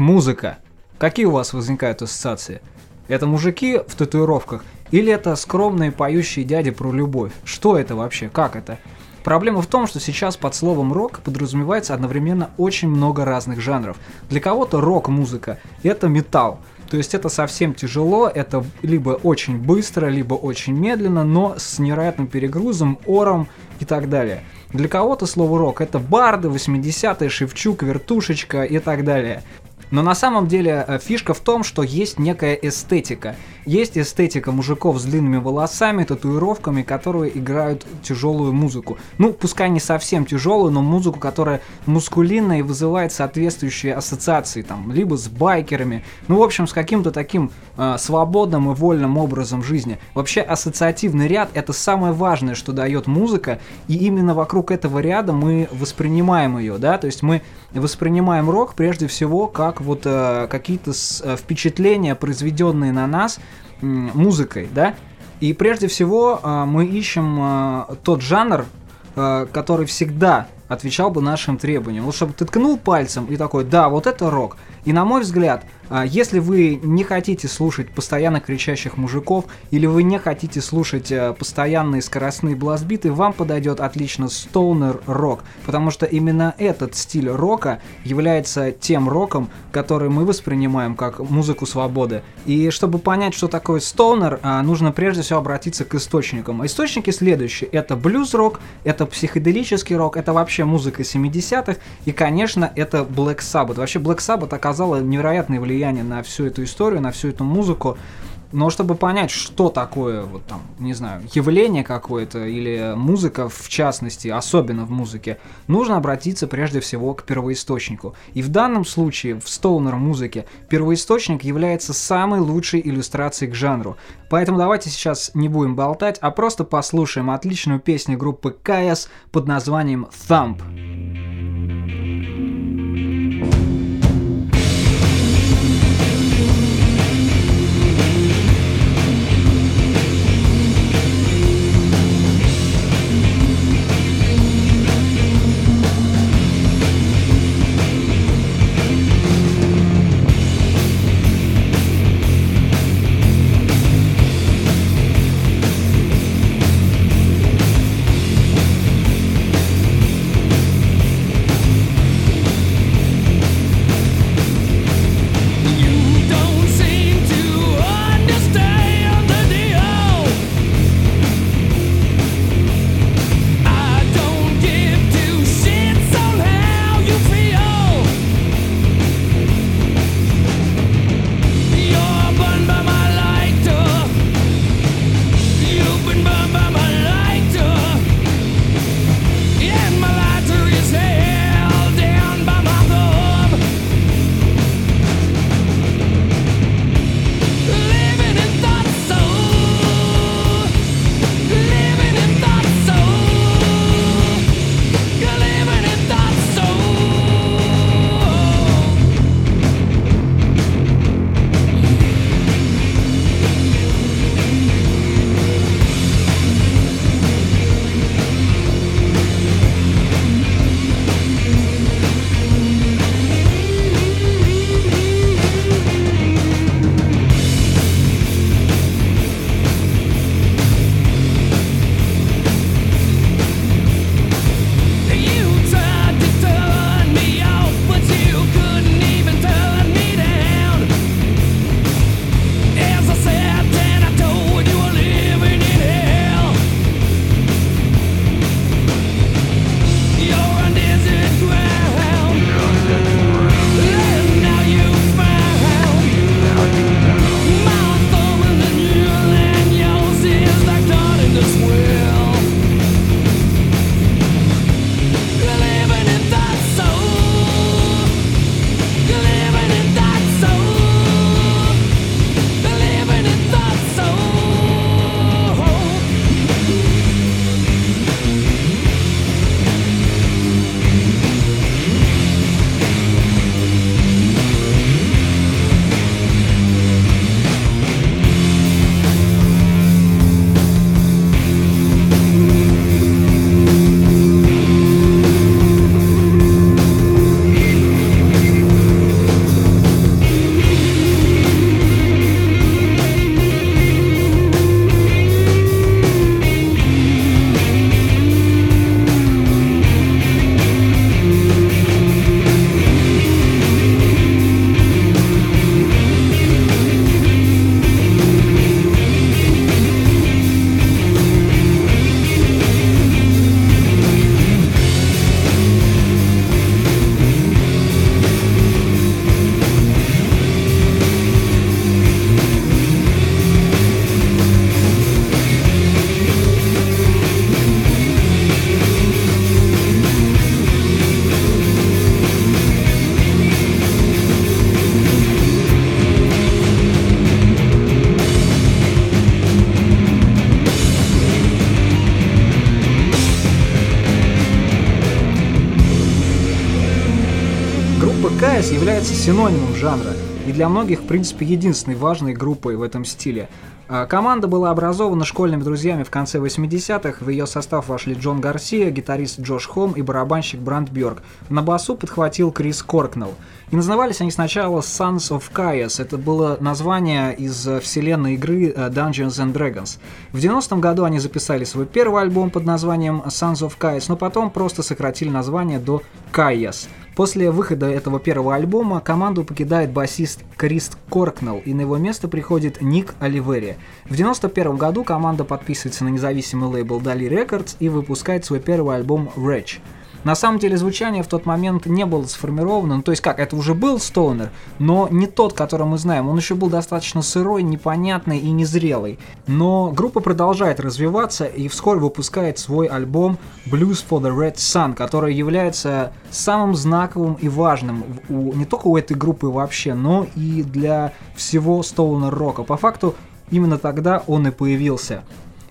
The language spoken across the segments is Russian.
Рок-музыка. Какие у вас возникают ассоциации? Это мужики в татуировках? Или это скромные поющие дяди про любовь? Что это вообще? Как это? Проблема в том, что сейчас под словом рок подразумевается одновременно очень много разных жанров. Для кого-то рок-музыка – это металл. То есть это совсем тяжело, это либо очень быстро, либо очень медленно, но с невероятным перегрузом, ором и так далее. Для кого-то слово рок это барды, 80-е, Шевчук, вертушечка и так далее. Но на самом деле э, фишка в том, что есть некая эстетика. Есть эстетика мужиков с длинными волосами, татуировками, которые играют тяжелую музыку. Ну, пускай не совсем тяжелую, но музыку, которая мускулинная и вызывает соответствующие ассоциации, там, либо с байкерами, ну, в общем, с каким-то таким э, свободным и вольным образом жизни. Вообще, ассоциативный ряд — это самое важное, что дает музыка, и именно вокруг этого ряда мы воспринимаем ее, да, то есть мы воспринимаем рок прежде всего как вот э, какие-то с, э, впечатления, произведенные на нас музыкой, да. И прежде всего э, мы ищем э, тот жанр, э, который всегда отвечал бы нашим требованиям. Вот чтобы ты ткнул пальцем и такой, да, вот это рок. И на мой взгляд, а, если вы не хотите слушать постоянно кричащих мужиков, или вы не хотите слушать э, постоянные скоростные бластбиты, вам подойдет отлично стоунер рок, потому что именно этот стиль рока является тем роком, который мы воспринимаем как музыку свободы. И чтобы понять, что такое стоунер, а, нужно прежде всего обратиться к источникам. источники следующие. Это блюз-рок, это психоделический рок, это вообще музыка 70-х, и, конечно, это Black Sabbath. Вообще Black Sabbath оказала невероятное влияние на всю эту историю, на всю эту музыку. Но чтобы понять, что такое, вот там, не знаю, явление какое-то или музыка в частности, особенно в музыке, нужно обратиться прежде всего к первоисточнику. И в данном случае в стоунер музыке первоисточник является самой лучшей иллюстрацией к жанру. Поэтому давайте сейчас не будем болтать, а просто послушаем отличную песню группы КС под названием Thump. Группа синонимом жанра и для многих, в принципе, единственной важной группой в этом стиле. А, команда была образована школьными друзьями в конце 80-х. В ее состав вошли Джон Гарсия, гитарист Джош Хом и барабанщик Бранд Бьорк. На басу подхватил Крис Коркнелл. И назывались они сначала Sons of Chaos. Это было название из вселенной игры э, Dungeons and Dragons. В 90-м году они записали свой первый альбом под названием Sons of Chaos, но потом просто сократили название до Chaos. После выхода этого первого альбома команду покидает басист Крист Коркнелл, и на его место приходит Ник Оливери. В 1991 году команда подписывается на независимый лейбл Dali Records и выпускает свой первый альбом Wretch. На самом деле звучание в тот момент не было сформировано, ну то есть как, это уже был Стоунер, но не тот, который мы знаем, он еще был достаточно сырой, непонятный и незрелый. Но группа продолжает развиваться и вскоре выпускает свой альбом Blues for the Red Sun, который является самым знаковым и важным у, не только у этой группы вообще, но и для всего Стоунер рока. По факту именно тогда он и появился.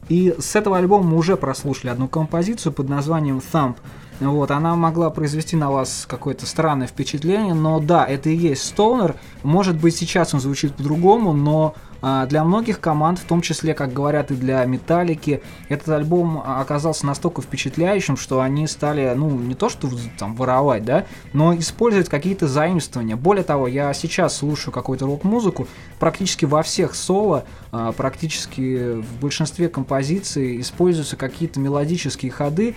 И с этого альбома мы уже прослушали одну композицию под названием Thump, вот, она могла произвести на вас какое-то странное впечатление, но да, это и есть Стоунер. Может быть, сейчас он звучит по-другому, но а, для многих команд, в том числе, как говорят и для Металлики, этот альбом оказался настолько впечатляющим, что они стали, ну, не то что там воровать, да, но использовать какие-то заимствования. Более того, я сейчас слушаю какую-то рок-музыку, практически во всех соло, а, практически в большинстве композиций используются какие-то мелодические ходы,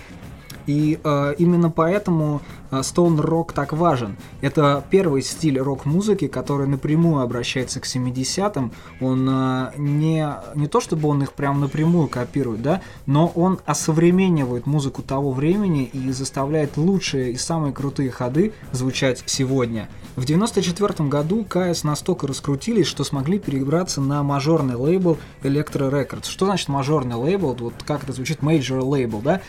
и э, именно поэтому Stone э, Rock так важен. Это первый стиль рок-музыки, который напрямую обращается к 70-м. Он э, не, не то чтобы он их прям напрямую копирует, да, но он осовременивает музыку того времени и заставляет лучшие и самые крутые ходы звучать сегодня. В 94 году КС настолько раскрутились, что смогли перебраться на мажорный лейбл Electro Records. Что значит мажорный лейбл? Вот как это звучит, major label, да?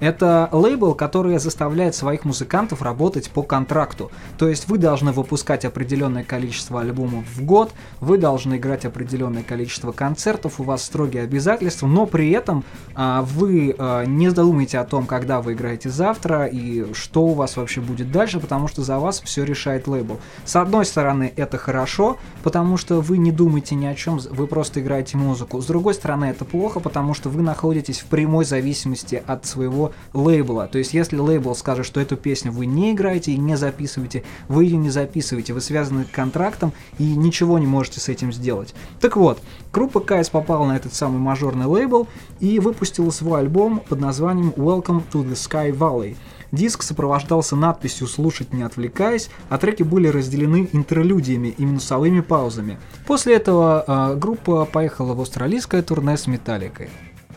Это лейбл, который заставляет своих музыкантов работать по контракту. То есть вы должны выпускать определенное количество альбомов в год, вы должны играть определенное количество концертов, у вас строгие обязательства, но при этом а, вы а, не думаете о том, когда вы играете завтра и что у вас вообще будет дальше, потому что за вас все решает лейбл. С одной стороны, это хорошо, потому что вы не думаете ни о чем, вы просто играете музыку. С другой стороны, это плохо, потому что вы находитесь в прямой зависимости от своего лейбла. То есть, если лейбл скажет, что эту песню вы не играете и не записываете, вы ее не записываете, вы связаны контрактом и ничего не можете с этим сделать. Так вот, группа Кайс попала на этот самый мажорный лейбл и выпустила свой альбом под названием Welcome to the Sky Valley. Диск сопровождался надписью «Слушать не отвлекаясь», а треки были разделены интерлюдиями и минусовыми паузами. После этого э, группа поехала в австралийское турне с Металликой.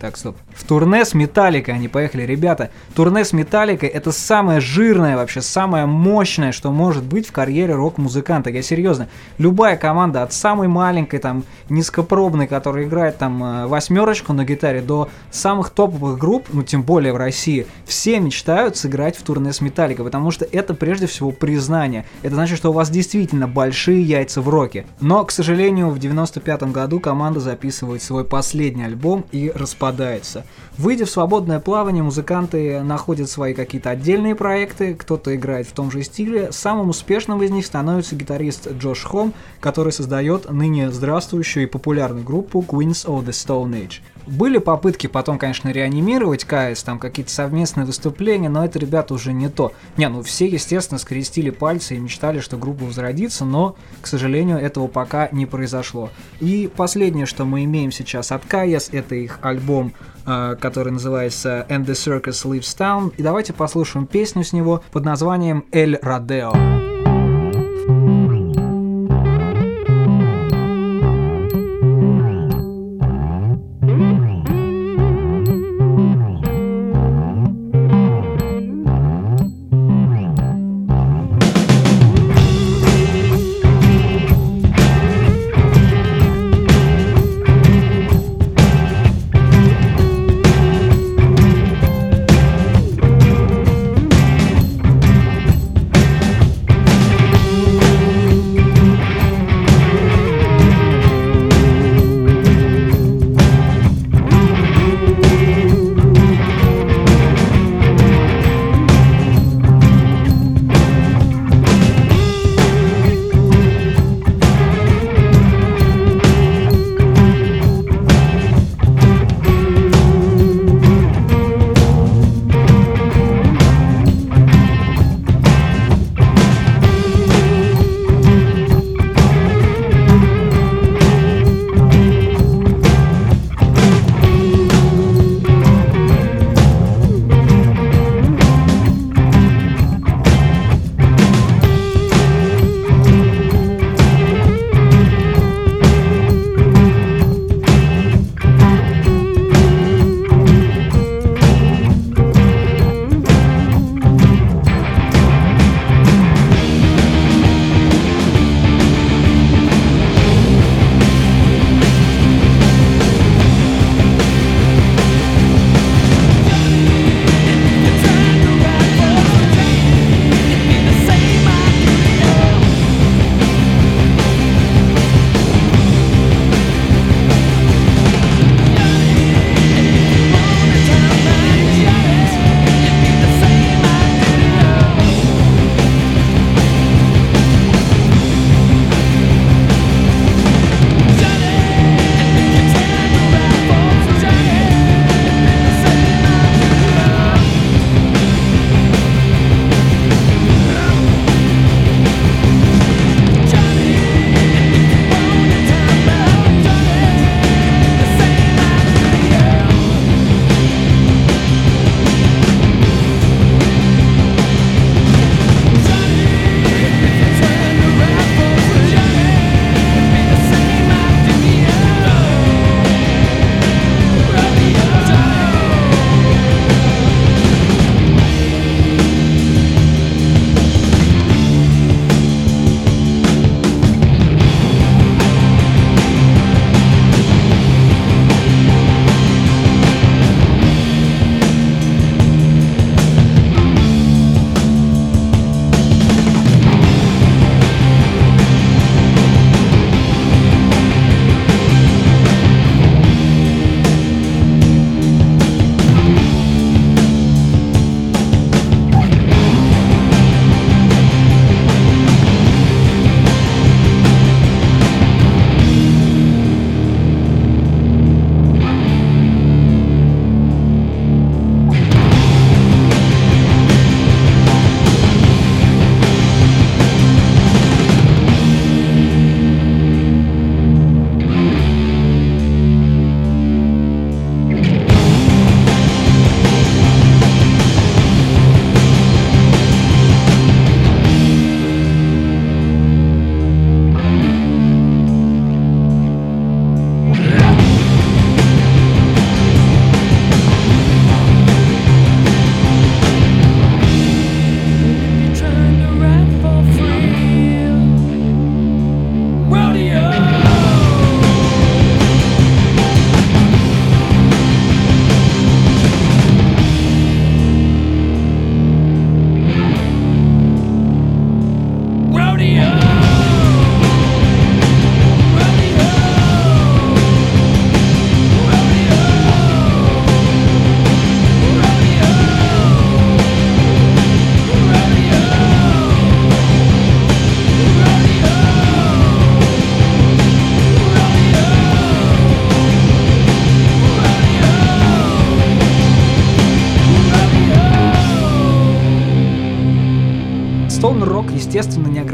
Так, стоп. В турне с Металликой они поехали. Ребята, турне с Металликой это самое жирное, вообще самое мощное, что может быть в карьере рок-музыканта. Я серьезно. Любая команда, от самой маленькой, там, низкопробной, которая играет там э, восьмерочку на гитаре, до самых топовых групп, ну, тем более в России, все мечтают сыграть в турне с Металликой, потому что это прежде всего признание. Это значит, что у вас действительно большие яйца в роке. Но, к сожалению, в 95 году команда записывает свой последний альбом и распадается распадается. Выйдя в свободное плавание, музыканты находят свои какие-то отдельные проекты, кто-то играет в том же стиле. Самым успешным из них становится гитарист Джош Хом, который создает ныне здравствующую и популярную группу Queens of the Stone Age. Были попытки потом, конечно, реанимировать КС, там какие-то совместные выступления, но это, ребята, уже не то. Не, ну все, естественно, скрестили пальцы и мечтали, что группа возродится, но, к сожалению, этого пока не произошло. И последнее, что мы имеем сейчас от КС, это их альбом, э, который называется And the Circus Lives Town. И давайте послушаем песню с него под названием «Эль Родео».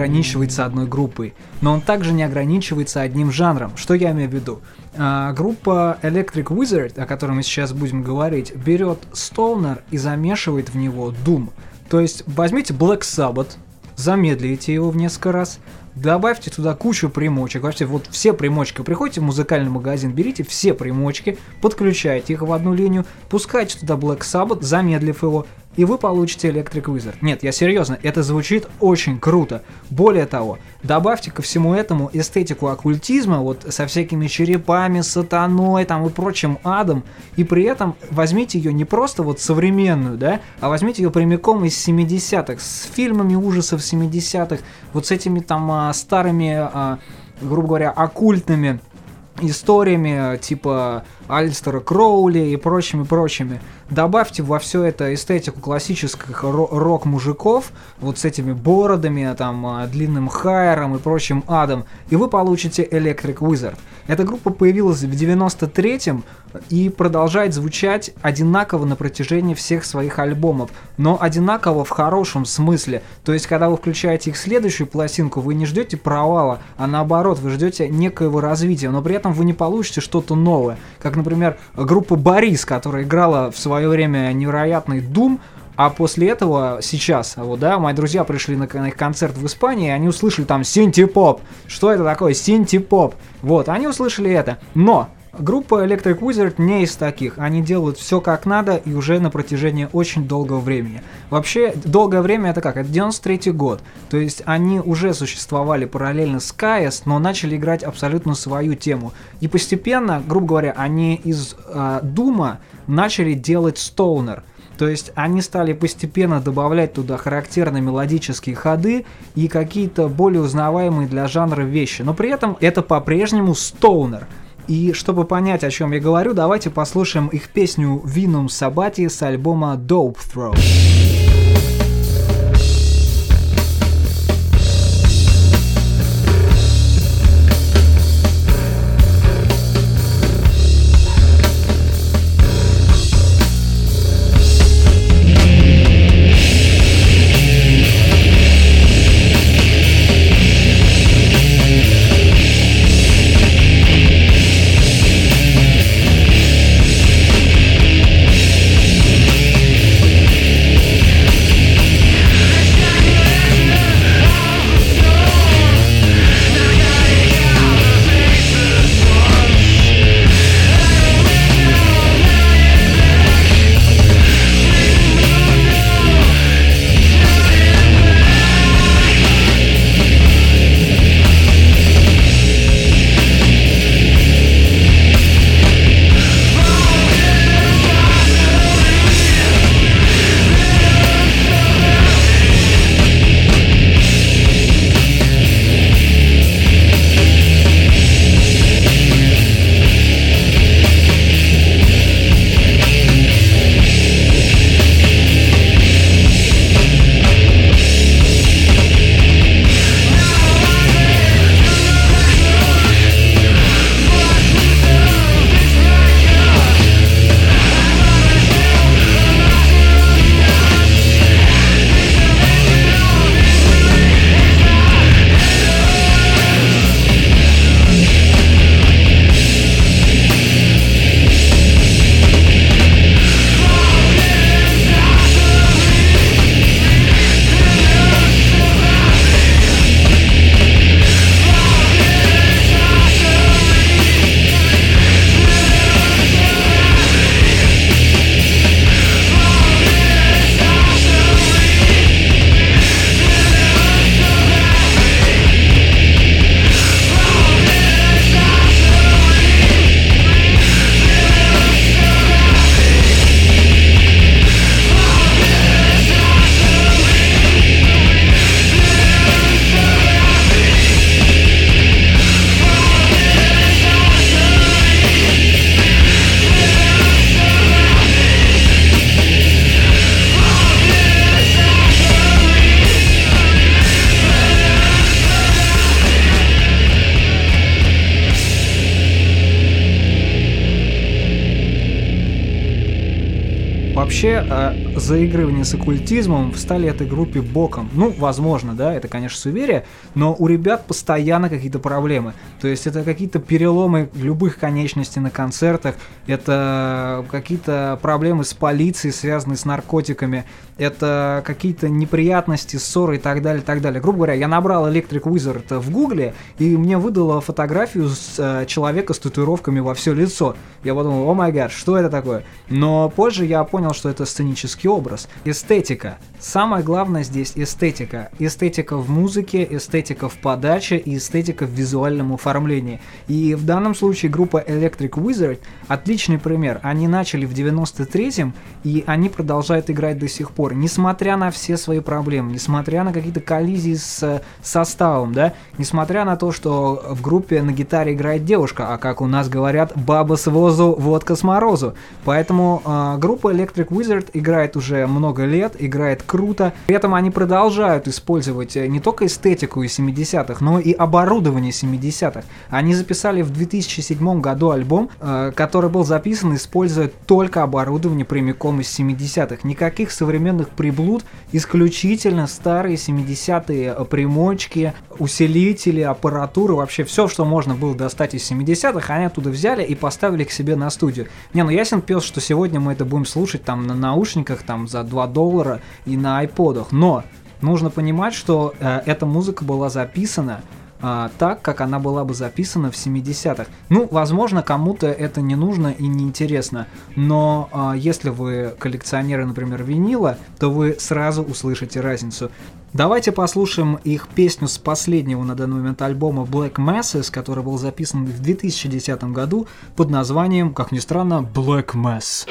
Ограничивается одной группой, но он также не ограничивается одним жанром. Что я имею в виду? А, группа Electric Wizard, о которой мы сейчас будем говорить, берет Stoner и замешивает в него Doom. То есть возьмите Black Sabbath, замедлите его в несколько раз, добавьте туда кучу примочек. Вообще, вот все примочки. Приходите в музыкальный магазин, берите все примочки, подключайте их в одну линию, пускайте туда Black Sabbath, замедлив его, и вы получите Electric Wizard. Нет, я серьезно, это звучит очень круто. Более того, добавьте ко всему этому эстетику оккультизма, вот со всякими черепами, сатаной там и прочим адом, и при этом возьмите ее не просто вот современную, да, а возьмите ее прямиком из 70-х, с фильмами ужасов 70-х, вот с этими там а, старыми, а, грубо говоря, оккультными историями типа Альстера Кроули и прочими-прочими. Добавьте во все это эстетику классических рок-мужиков, вот с этими бородами, там, а, длинным хайером и прочим адом, и вы получите Electric Wizard. Эта группа появилась в 93-м и продолжает звучать одинаково на протяжении всех своих альбомов, но одинаково в хорошем смысле. То есть, когда вы включаете их следующую пластинку, вы не ждете провала, а наоборот, вы ждете некоего развития, но при этом вы не получите что-то новое. Как, например, группа Борис, которая играла в свое время невероятный Doom, а после этого сейчас, вот, да, мои друзья пришли на, на их концерт в Испании, и они услышали там синти-поп. Что это такое? Синти-поп. Вот, они услышали это. Но Группа Electric Wizard не из таких. Они делают все как надо и уже на протяжении очень долгого времени. Вообще, долгое время это как? Это 93 год. То есть они уже существовали параллельно с KS, но начали играть абсолютно свою тему. И постепенно, грубо говоря, они из э, начали делать Stoner. То есть они стали постепенно добавлять туда характерные мелодические ходы и какие-то более узнаваемые для жанра вещи. Но при этом это по-прежнему стоунер. И чтобы понять, о чем я говорю, давайте послушаем их песню Vinum Sabati с альбома Dope Throw. Вообще заигрывание с оккультизмом встали этой группе боком. Ну, возможно, да, это, конечно, суеверие, но у ребят постоянно какие-то проблемы. То есть это какие-то переломы любых конечностей на концертах, это какие-то проблемы с полицией, связанные с наркотиками, это какие-то неприятности, ссоры и так далее, и так далее. Грубо говоря, я набрал Electric Wizard в гугле, и мне выдало фотографию с э, человека с татуировками во все лицо. Я подумал, о май гад, что это такое? Но позже я понял, что это сценический образ. Эстетика. Самое главное здесь эстетика. Эстетика в музыке, эстетика в подаче и эстетика в визуальном оформлении. И в данном случае группа Electric Wizard отличный пример. Они начали в 93-м, и они продолжают играть до сих пор. Несмотря на все свои проблемы, несмотря на какие-то коллизии с э, составом, да, несмотря на то, что в группе на гитаре играет девушка, а как у нас говорят, баба с возу, водка с морозу. Поэтому э, группа Electric Wizard играет уже много лет, играет круто. При этом они продолжают использовать э, не только эстетику из 70-х, но и оборудование 70-х. Они записали в 2007 году альбом, э, который был записан, используя только оборудование прямиком из 70-х. Никаких современных приблуд, исключительно старые 70-е э, примочки, усилители, аппаратура, вообще все, что можно было достать из 70-х, они оттуда взяли и поставили к себе на студию. Не, ну ясен пес, что сегодня мы это будем слушать там на наушниках там за 2 доллара и на айподах, но нужно понимать, что э, эта музыка была записана а, так, как она была бы записана в 70-х. Ну, возможно, кому-то это не нужно и не интересно, но а, если вы коллекционеры, например, винила, то вы сразу услышите разницу. Давайте послушаем их песню с последнего на данный момент альбома Black Masses, который был записан в 2010 году под названием, как ни странно, Black Mass.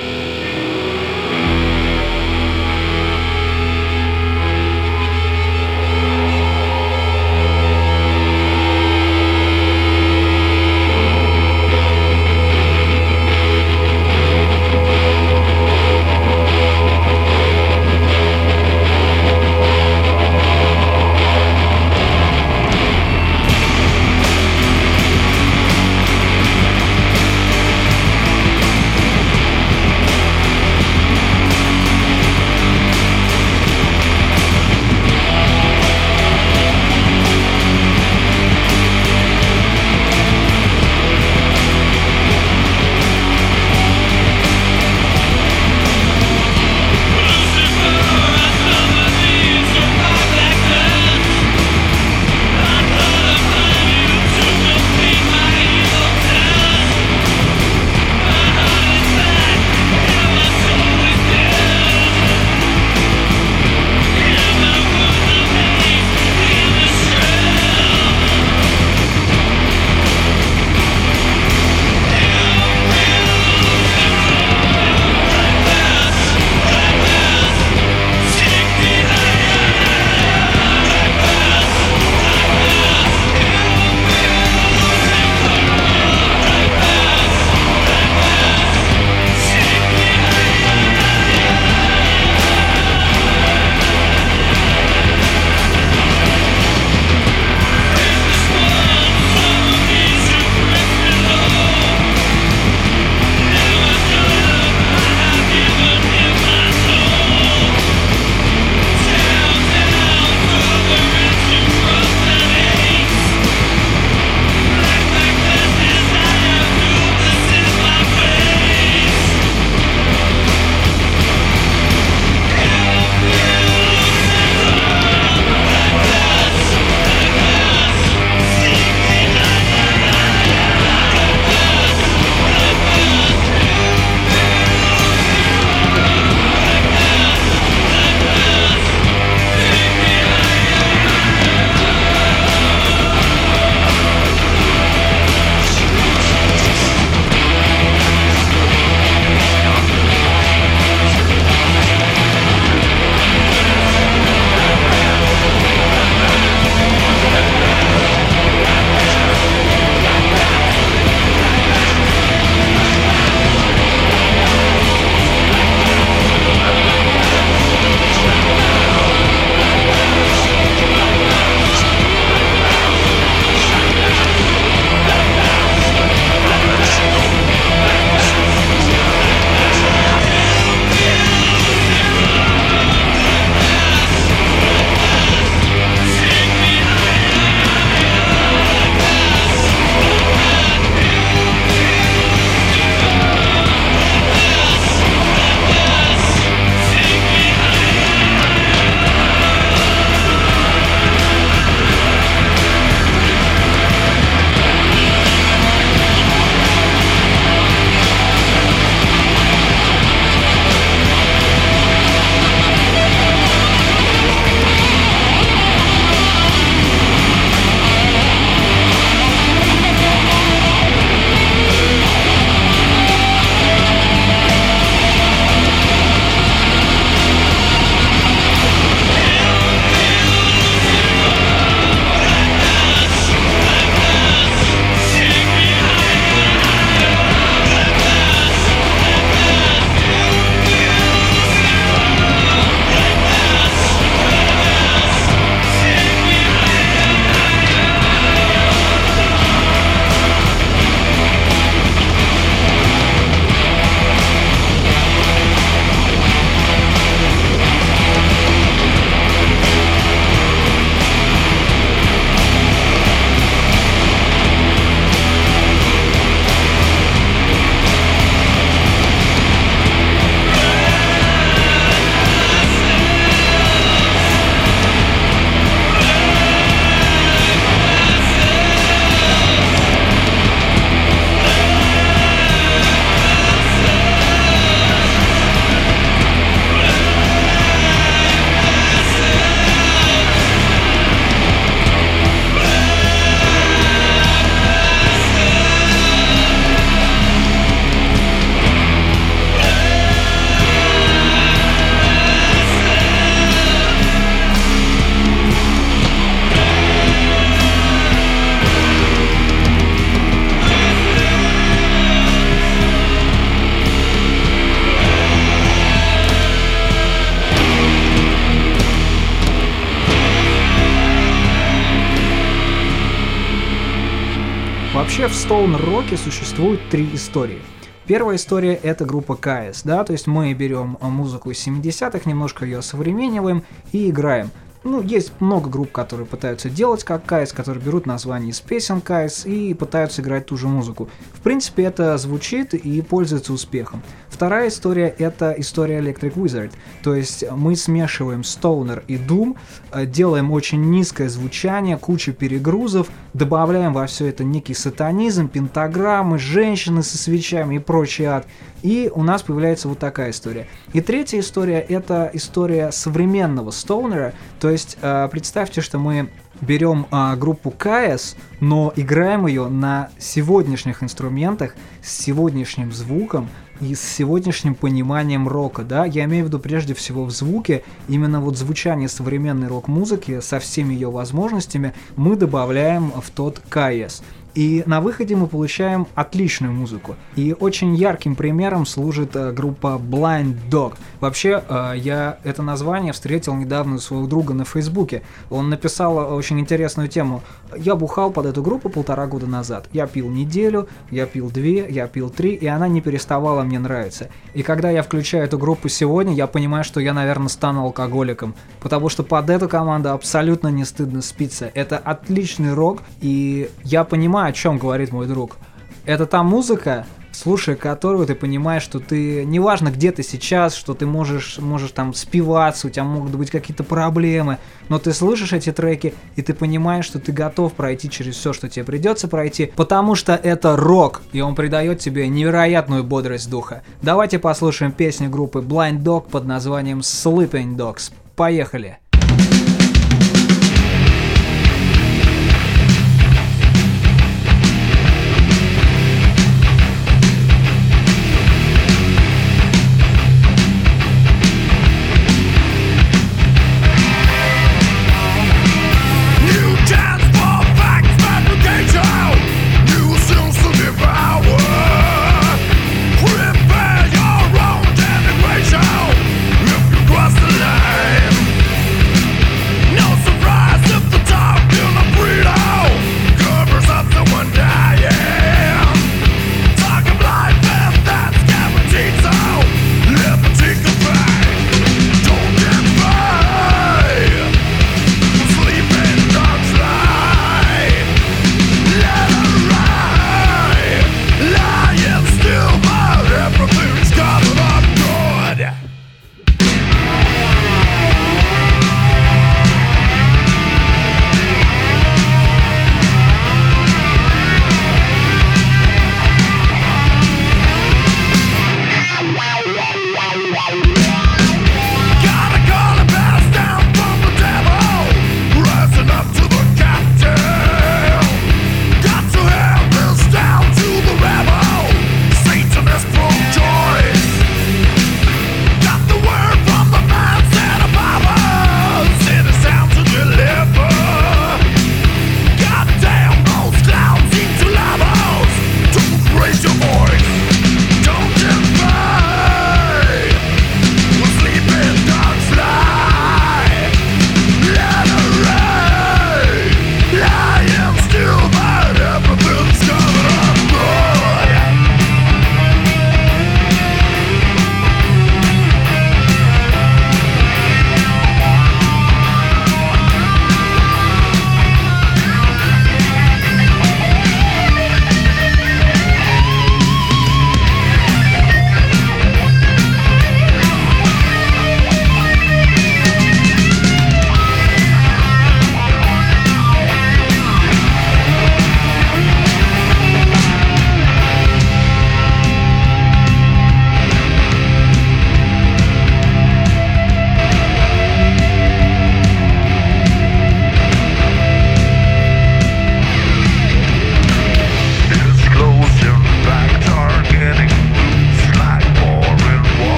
Три истории. Первая история это группа КС, да, то есть мы берем музыку из 70-х, немножко ее современниваем и играем. Ну, есть много групп, которые пытаются делать как Кайс, которые берут название из песен Кайс и пытаются играть ту же музыку. В принципе, это звучит и пользуется успехом. Вторая история — это история Electric Wizard. То есть мы смешиваем Stoner и Doom, э, делаем очень низкое звучание, кучу перегрузов, добавляем во все это некий сатанизм, пентаграммы, женщины со свечами и прочий ад. И у нас появляется вот такая история. И третья история — это история современного Стоунера. То есть э, представьте, что мы берем а, группу КС, но играем ее на сегодняшних инструментах, с сегодняшним звуком и с сегодняшним пониманием рока, да, я имею в виду прежде всего в звуке, именно вот звучание современной рок-музыки со всеми ее возможностями мы добавляем в тот КС. И на выходе мы получаем отличную музыку. И очень ярким примером служит э, группа Blind Dog. Вообще, э, я это название встретил недавно у своего друга на Фейсбуке. Он написал очень интересную тему. Я бухал под эту группу полтора года назад. Я пил неделю, я пил две, я пил три, и она не переставала мне нравиться. И когда я включаю эту группу сегодня, я понимаю, что я, наверное, стану алкоголиком. Потому что под эту команду абсолютно не стыдно спиться. Это отличный рок, и я понимаю, о чем говорит мой друг. Это та музыка, слушая которую ты понимаешь, что ты, неважно где ты сейчас, что ты можешь, можешь там спиваться, у тебя могут быть какие-то проблемы, но ты слышишь эти треки, и ты понимаешь, что ты готов пройти через все, что тебе придется пройти, потому что это рок, и он придает тебе невероятную бодрость духа. Давайте послушаем песню группы Blind Dog под названием Sleeping Dogs. Поехали!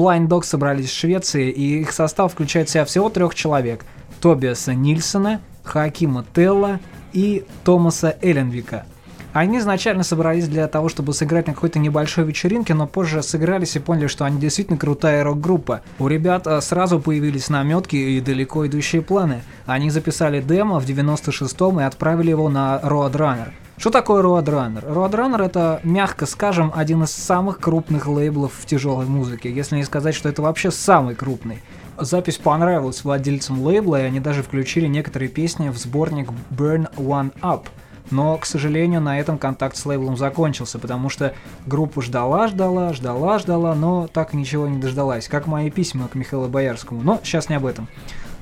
Blind Dog собрались в Швеции, и их состав включает в себя всего трех человек. Тобиаса Нильсона, Хакима Телла и Томаса Эленвика. Они изначально собрались для того, чтобы сыграть на какой-то небольшой вечеринке, но позже сыгрались и поняли, что они действительно крутая рок-группа. У ребят а, сразу появились наметки и далеко идущие планы. Они записали демо в 96-м и отправили его на Roadrunner. Что такое Roadrunner? Roadrunner это, мягко скажем, один из самых крупных лейблов в тяжелой музыке, если не сказать, что это вообще самый крупный. Запись понравилась владельцам лейбла, и они даже включили некоторые песни в сборник Burn One Up – но, к сожалению, на этом контакт с лейблом закончился, потому что группа ждала, ждала, ждала, ждала, но так ничего не дождалась, как мои письма к Михаилу Боярскому. Но сейчас не об этом.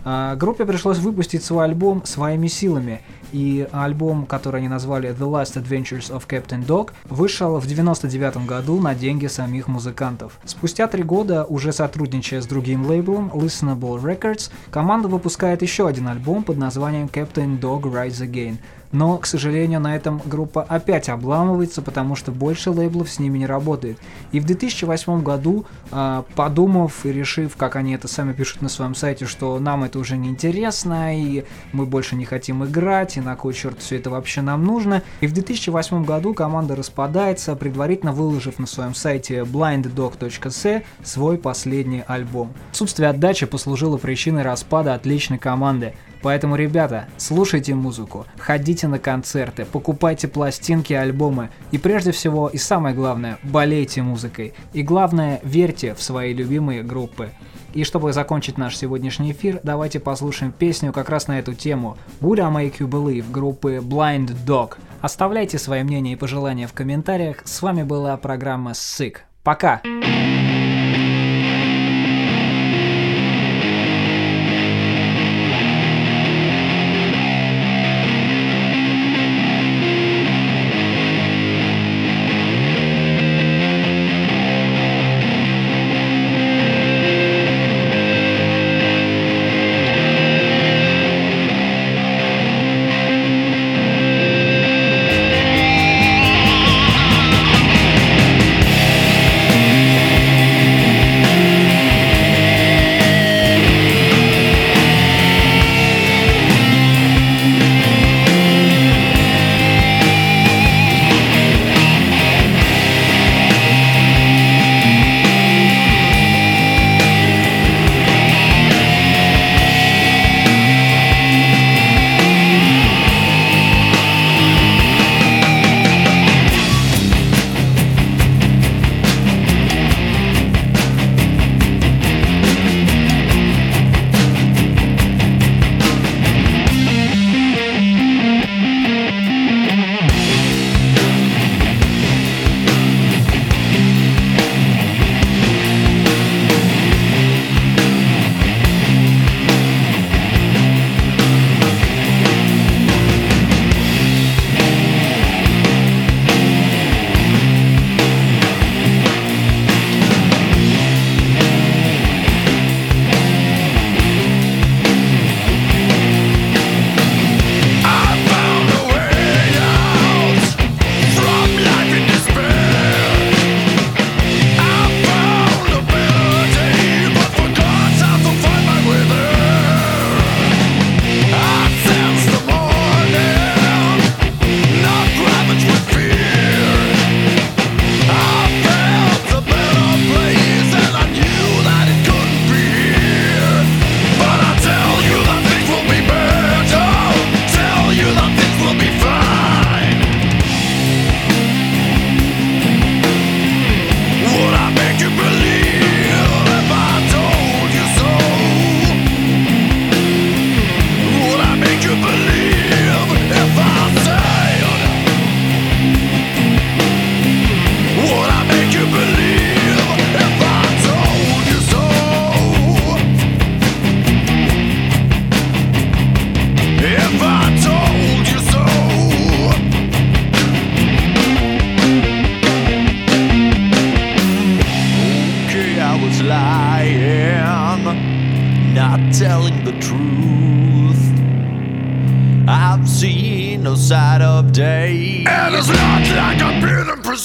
А, группе пришлось выпустить свой альбом своими силами, и альбом, который они назвали The Last Adventures of Captain Dog, вышел в 99 году на деньги самих музыкантов. Спустя три года, уже сотрудничая с другим лейблом, Listenable Records, команда выпускает еще один альбом под названием Captain Dog Rise Again – но, к сожалению, на этом группа опять обламывается, потому что больше лейблов с ними не работает. И в 2008 году, а, подумав и решив, как они это сами пишут на своем сайте, что нам это уже не интересно, и мы больше не хотим играть, и на кой черт все это вообще нам нужно, и в 2008 году команда распадается, предварительно выложив на своем сайте blinddog.c свой последний альбом. Отсутствие отдачи послужило причиной распада отличной команды. Поэтому, ребята, слушайте музыку, ходите на концерты, покупайте пластинки, альбомы и прежде всего и самое главное, болейте музыкой. И главное, верьте в свои любимые группы. И чтобы закончить наш сегодняшний эфир, давайте послушаем песню как раз на эту тему «Would I Make You Believe» группы Blind Dog. Оставляйте свои мнения и пожелания в комментариях. С вами была программа Sick. Пока! Пока!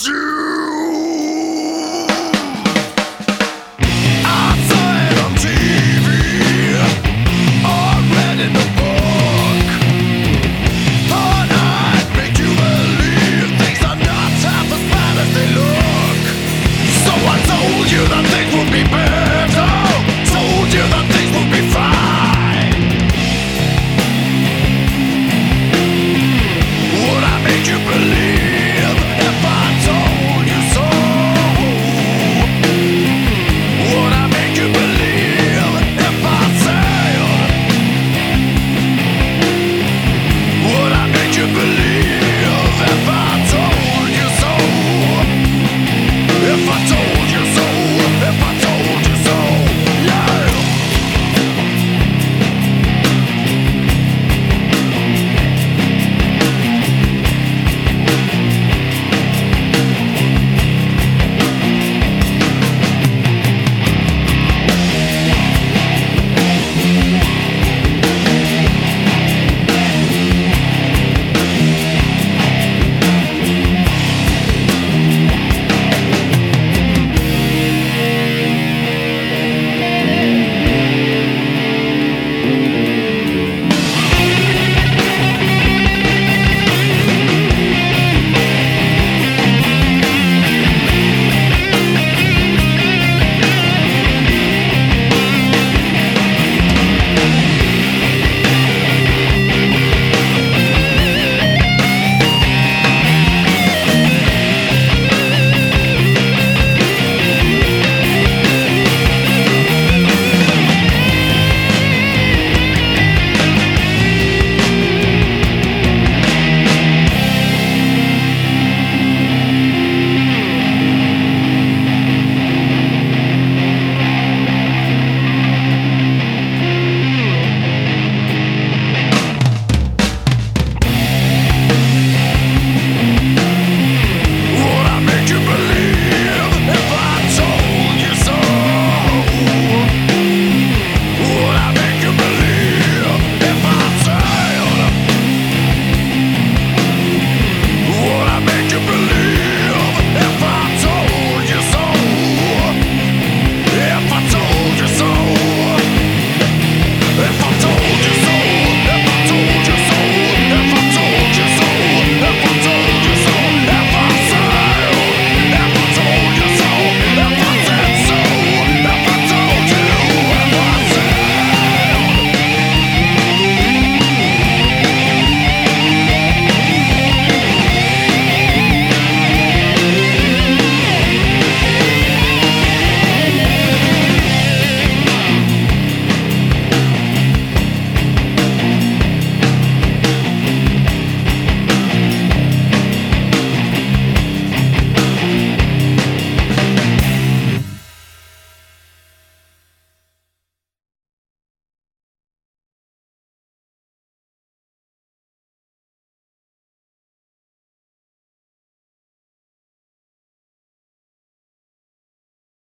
you!